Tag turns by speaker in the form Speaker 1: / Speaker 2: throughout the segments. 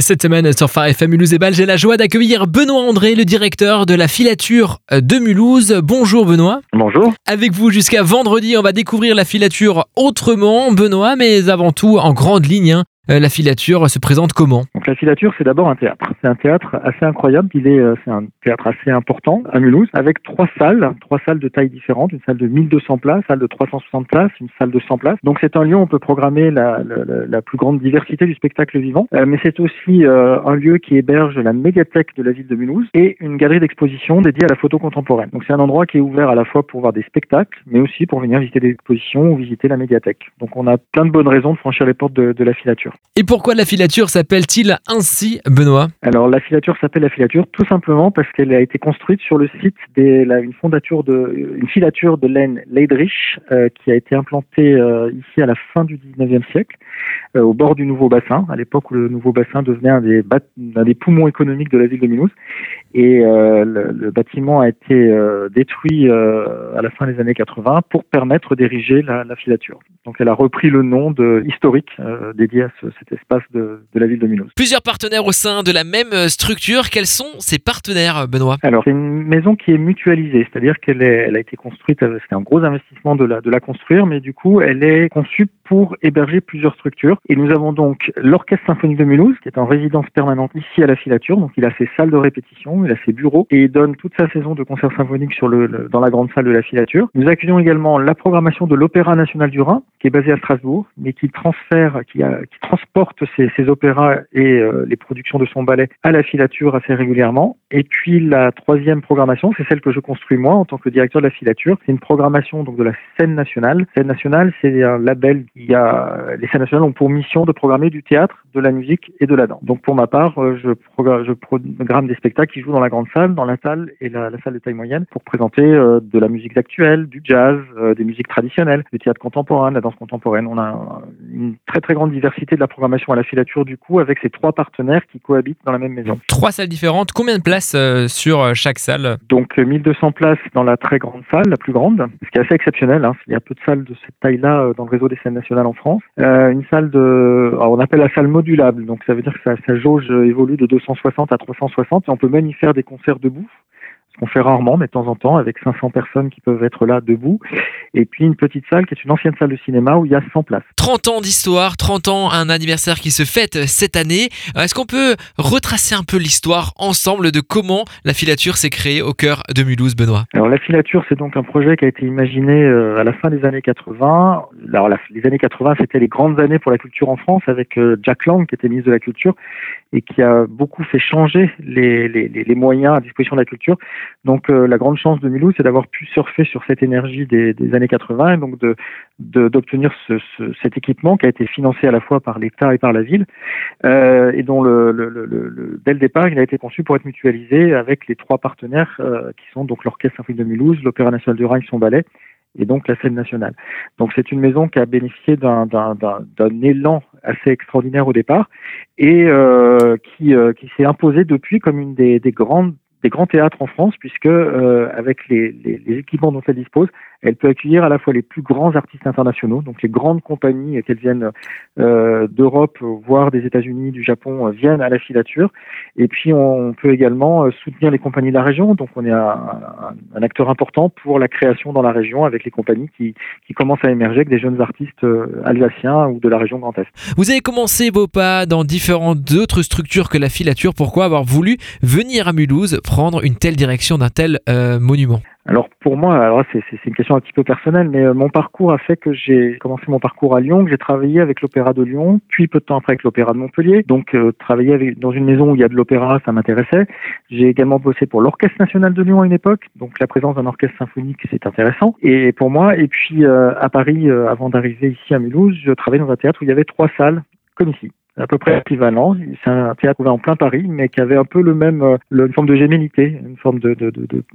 Speaker 1: Cette semaine sur Phare FM Mulhouse et Bâle, j'ai la joie d'accueillir Benoît André, le directeur de la filature de Mulhouse. Bonjour Benoît.
Speaker 2: Bonjour.
Speaker 1: Avec vous jusqu'à vendredi, on va découvrir la filature autrement, Benoît, mais avant tout en grande ligne. hein, euh, la filature se présente comment?
Speaker 2: La filature, c'est d'abord un théâtre. C'est un théâtre assez incroyable. Il est, euh, c'est un théâtre assez important à Mulhouse, avec trois salles, trois salles de taille différentes. Une salle de 1200 places, une salle de 360 places, une salle de 100 places. Donc c'est un lieu où on peut programmer la plus grande diversité du spectacle vivant. Euh, mais c'est aussi euh, un lieu qui héberge la médiathèque de la ville de Mulhouse et une galerie d'exposition dédiée à la photo contemporaine. Donc c'est un endroit qui est ouvert à la fois pour voir des spectacles, mais aussi pour venir visiter des expositions ou visiter la médiathèque. Donc on a plein de bonnes raisons de franchir les portes de- de la filature.
Speaker 1: Et pourquoi la filature s'appelle-t-il ainsi, Benoît
Speaker 2: Alors la filature s'appelle la filature tout simplement parce qu'elle a été construite sur le site des la- une fondature de filature de laine Leidrich euh, qui a été implantée euh, ici à la fin du 19e siècle euh, au bord du nouveau bassin. À l'époque où le nouveau bassin devenait un des bat- un des poumons économiques de la ville de Mulhouse et euh, le, le bâtiment a été euh, détruit euh, à la fin des années 80 pour permettre d'ériger la, la filature. Donc elle a repris le nom de historique euh, dédié à ce- cet espace de, de la ville de Mulhouse.
Speaker 1: Plusieurs partenaires au sein de la même euh, structure. Quels sont ces partenaires, Benoît?
Speaker 2: Alors, c'est une maison qui est mutualisée, c'est-à-dire qu'elle elle a été construite, euh, c'était un gros investissement de la, de la construire, mais du coup, elle est conçue pour héberger plusieurs structures. Et nous avons donc l'Orchestre Symphonique de Mulhouse, qui est en résidence permanente ici à la filature, donc il a ses salles de répétition, il a ses bureaux, et il donne toute sa saison de concerts symphoniques sur le, dans la grande salle de la filature. Nous accueillons également la programmation de l'Opéra National du Rhin, qui est basé à Strasbourg, mais qui transfère, qui, a- qui transporte ses, ses opéras et euh, les productions de son ballet à la filature assez régulièrement. Et puis la troisième programmation, c'est celle que je construis moi en tant que directeur de la filature. C'est une programmation donc de la scène nationale. Scène nationale, c'est un label qui a les scènes nationales ont pour mission de programmer du théâtre, de la musique et de la danse. Donc pour ma part, euh, je, progra- je programme des spectacles qui jouent dans la grande salle, dans la salle et la, la salle de taille moyenne pour présenter euh, de la musique actuelle, du jazz, euh, des musiques traditionnelles, du théâtre contemporain, de la danse contemporaine. On a une très très grande diversité de la programmation à la filature du coup avec ces trois partenaires qui cohabitent dans la même maison.
Speaker 1: Trois salles différentes. Combien de places euh, sur chaque salle?
Speaker 2: Donc euh, 1200 places dans la très grande salle, la plus grande, ce qui est assez exceptionnel. Hein. Il y a peu de salles de cette taille-là dans le réseau des scènes nationales en France. Une salle de, alors, on appelle la salle donc ça veut dire que sa, sa jauge euh, évolue de 260 à 360 et on peut même y faire des concerts debout. Qu'on fait rarement, mais de temps en temps, avec 500 personnes qui peuvent être là debout. Et puis une petite salle qui est une ancienne salle de cinéma où il y a 100 places.
Speaker 1: 30 ans d'histoire, 30 ans, un anniversaire qui se fête cette année. Euh, Est-ce qu'on peut retracer un peu l'histoire ensemble de comment la filature s'est créée au cœur de Mulhouse, Benoît?
Speaker 2: Alors la filature, c'est donc un projet qui a été imaginé euh, à la fin des années 80. Alors les années 80, c'était les grandes années pour la culture en France avec euh, Jack Lang qui était ministre de la Culture et qui a beaucoup fait changer les, les, les- moyens à disposition de la culture. Donc euh, la grande chance de Mulhouse, c'est d'avoir pu surfer sur cette énergie des, des années 80 et donc de d'obtenir ce, ce- cet équipement qui a été financé à la fois par l'État et par la ville euh, et dont le, le, le, le- dès le départ il a été conçu pour être mutualisé avec les trois partenaires euh, qui sont donc l'Orchestre Symphonique de Mulhouse, l'Opéra National du Rhin, son ballet et donc la scène nationale. Donc c'est une maison qui a bénéficié d'un élan assez extraordinaire au départ et euh, qui, euh, qui s'est imposée depuis comme une des grandes des grands théâtres en France, puisque euh, avec les, les, les équipements dont elle dispose, elle peut accueillir à la fois les plus grands artistes internationaux, donc les grandes compagnies, qu'elles viennent euh, d'Europe, voire des États-Unis, du Japon, euh, viennent à la filature. Et puis on peut également euh, soutenir les compagnies de la région, donc on est un, un, acteur important pour la création dans la région avec les compagnies qui, qui commencent à émerger avec des jeunes artistes euh, alsaciens ou de la région Grand Est.
Speaker 1: Vous avez commencé vos dans différentes autres structures que la filature. Pourquoi avoir voulu venir à Mulhouse prendre une telle direction d'un tel euh, monument
Speaker 2: Alors pour moi, c'est une question un petit peu personnelle, mais euh, mon parcours a fait que j'ai commencé mon parcours à Lyon, que j'ai travaillé avec l'Opéra de Lyon, puis peu de temps après avec l'Opéra de Montpellier. Donc euh, travailler dans une maison où il y a de l'opéra, ça m'intéressait. J'ai également bossé pour l'Orchestre national de Lyon à une époque, donc la présence d'un orchestre symphonique, c'est intéressant. Et pour moi, et puis euh, à Paris, avant d'arriver ici à Mulhouse, je travaillais dans un théâtre où il y avait trois salles, comme ici à peu près équivalent. C'est un théâtre ouvert en plein Paris, mais qui avait un peu le même, euh, une forme de gémellité, une forme de,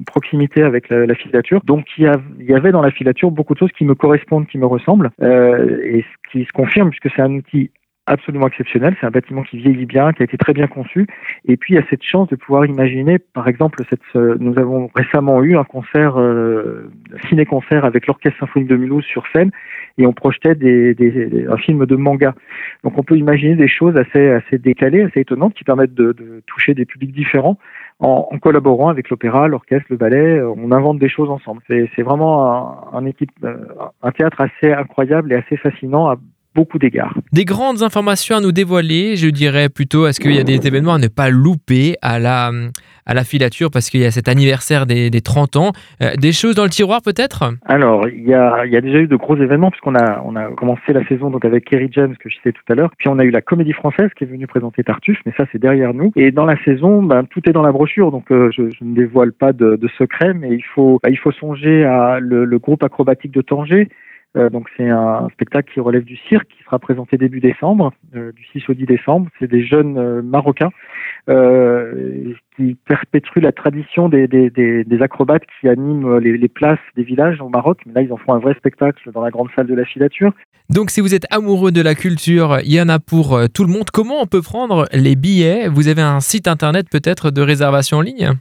Speaker 2: proximité avec la, la filature. Donc il y, il y avait dans la filature beaucoup de choses qui me correspondent, qui me ressemblent, euh, et ce qui se confirme puisque c'est un outil absolument exceptionnel. C'est un bâtiment qui vieillit bien, qui a été très bien conçu. Et puis, il y a cette chance de pouvoir imaginer, par exemple, cette, nous avons récemment eu un concert, euh, ciné-concert avec l'Orchestre Symphonique de Mulhouse sur scène, et on projetait des, des, un film de manga. Donc, on peut imaginer des choses assez, assez décalées, assez étonnantes, qui permettent de, de toucher des publics différents en, en collaborant avec l'opéra, l'orchestre, le ballet. On invente des choses ensemble. C'est vraiment un, un, équipe, euh, un théâtre assez incroyable et assez fascinant à beaucoup d'égards.
Speaker 1: Des grandes informations à nous dévoiler, je dirais plutôt, est-ce qu'il y a des événements à ne pas louper à la, à la filature parce qu'il y a cet anniversaire des, des 30 ans? Euh, Des choses dans le tiroir peut-être?
Speaker 2: Alors, il y, a, il y a déjà eu de gros événements puisqu'on a, on a commencé la saison donc avec Kerry James que je citais tout à l'heure, puis on a eu la Comédie Française qui est venue présenter Tartuffe, mais ça c'est derrière nous. Et dans la saison, ben, tout est dans la brochure, donc euh, je, je, ne dévoile pas de, de secret, mais il faut, ben, il faut songer à le, le groupe acrobatique de Tanger, euh, donc c'est un spectacle qui relève du cirque, qui sera présenté début décembre, euh, du 6 au 10 décembre. C'est des jeunes euh, Marocains qui perpétuent la tradition des acrobates qui animent les, les, places des villages au Maroc. Mais là, ils en font un vrai spectacle dans la grande salle de la filature.
Speaker 1: Donc si vous êtes amoureux de la culture, il y en a pour tout le monde. Comment on peut prendre les billets? Vous avez un site internet peut-être de réservation en ligne?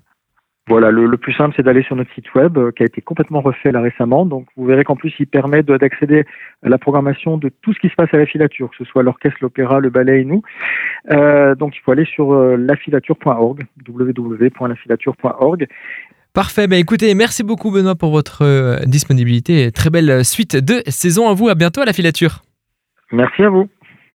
Speaker 2: Voilà, le, le, plus simple, c'est d'aller sur notre site web euh, qui a été complètement refait là récemment. Donc, vous verrez qu'en plus, il permet d'accéder à la programmation de tout ce qui se passe à la filature, que ce soit l'orchestre, l'opéra, le ballet et nous. Euh, donc, il faut aller sur euh, lafilature.org, www.lafilature.org.
Speaker 1: Parfait. Ben écoutez, merci beaucoup Benoît pour votre disponibilité. Très belle suite de saison à vous. À bientôt à la filature.
Speaker 2: Merci à vous.